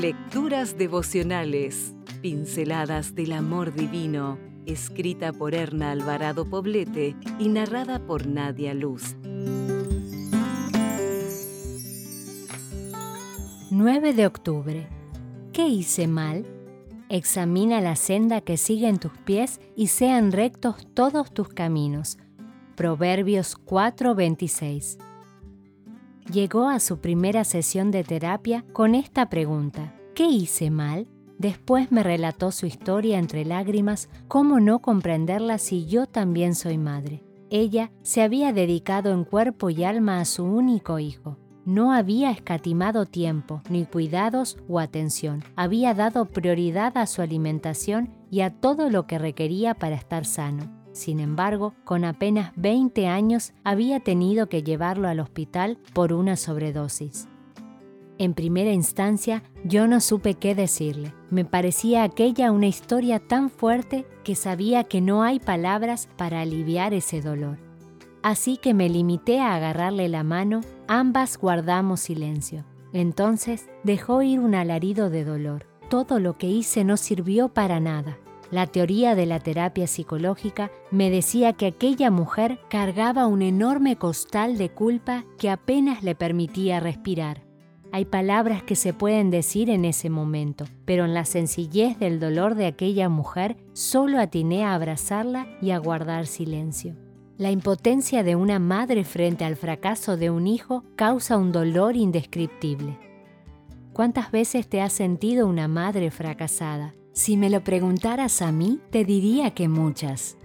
Lecturas devocionales, pinceladas del amor divino, escrita por Erna Alvarado Poblete y narrada por Nadia Luz. 9 de octubre. ¿Qué hice mal? Examina la senda que siguen tus pies y sean rectos todos tus caminos. Proverbios 4:26 llegó a su primera sesión de terapia con esta pregunta. ¿Qué hice mal? Después me relató su historia entre lágrimas, cómo no comprenderla si yo también soy madre. Ella se había dedicado en cuerpo y alma a su único hijo. No había escatimado tiempo, ni cuidados o atención. Había dado prioridad a su alimentación y a todo lo que requería para estar sano. Sin embargo, con apenas 20 años había tenido que llevarlo al hospital por una sobredosis. En primera instancia, yo no supe qué decirle. Me parecía aquella una historia tan fuerte que sabía que no hay palabras para aliviar ese dolor. Así que me limité a agarrarle la mano, ambas guardamos silencio. Entonces dejó ir un alarido de dolor. Todo lo que hice no sirvió para nada. La teoría de la terapia psicológica me decía que aquella mujer cargaba un enorme costal de culpa que apenas le permitía respirar. Hay palabras que se pueden decir en ese momento, pero en la sencillez del dolor de aquella mujer solo atiné a abrazarla y a guardar silencio. La impotencia de una madre frente al fracaso de un hijo causa un dolor indescriptible. ¿Cuántas veces te has sentido una madre fracasada? Si me lo preguntaras a mí, te diría que muchas.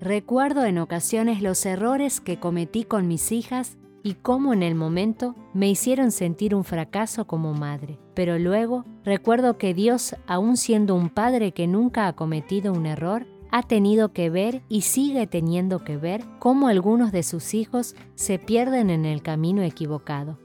Recuerdo en ocasiones los errores que cometí con mis hijas y cómo en el momento me hicieron sentir un fracaso como madre. Pero luego recuerdo que Dios, aun siendo un padre que nunca ha cometido un error, ha tenido que ver y sigue teniendo que ver cómo algunos de sus hijos se pierden en el camino equivocado.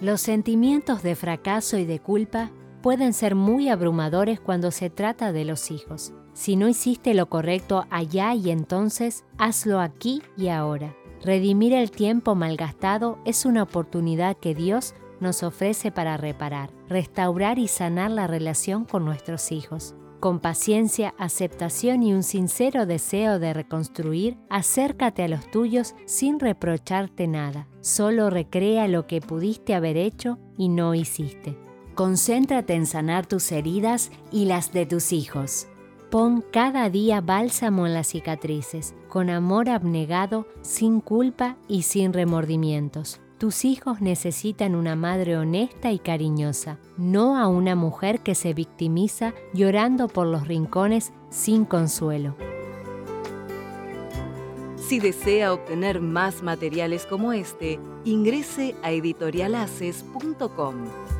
Los sentimientos de fracaso y de culpa pueden ser muy abrumadores cuando se trata de los hijos. Si no hiciste lo correcto allá y entonces, hazlo aquí y ahora. Redimir el tiempo malgastado es una oportunidad que Dios nos ofrece para reparar, restaurar y sanar la relación con nuestros hijos. Con paciencia, aceptación y un sincero deseo de reconstruir, acércate a los tuyos sin reprocharte nada. Solo recrea lo que pudiste haber hecho y no hiciste. Concéntrate en sanar tus heridas y las de tus hijos. Pon cada día bálsamo en las cicatrices, con amor abnegado, sin culpa y sin remordimientos. Tus hijos necesitan una madre honesta y cariñosa, no a una mujer que se victimiza llorando por los rincones sin consuelo. Si desea obtener más materiales como este, ingrese a editorialaces.com.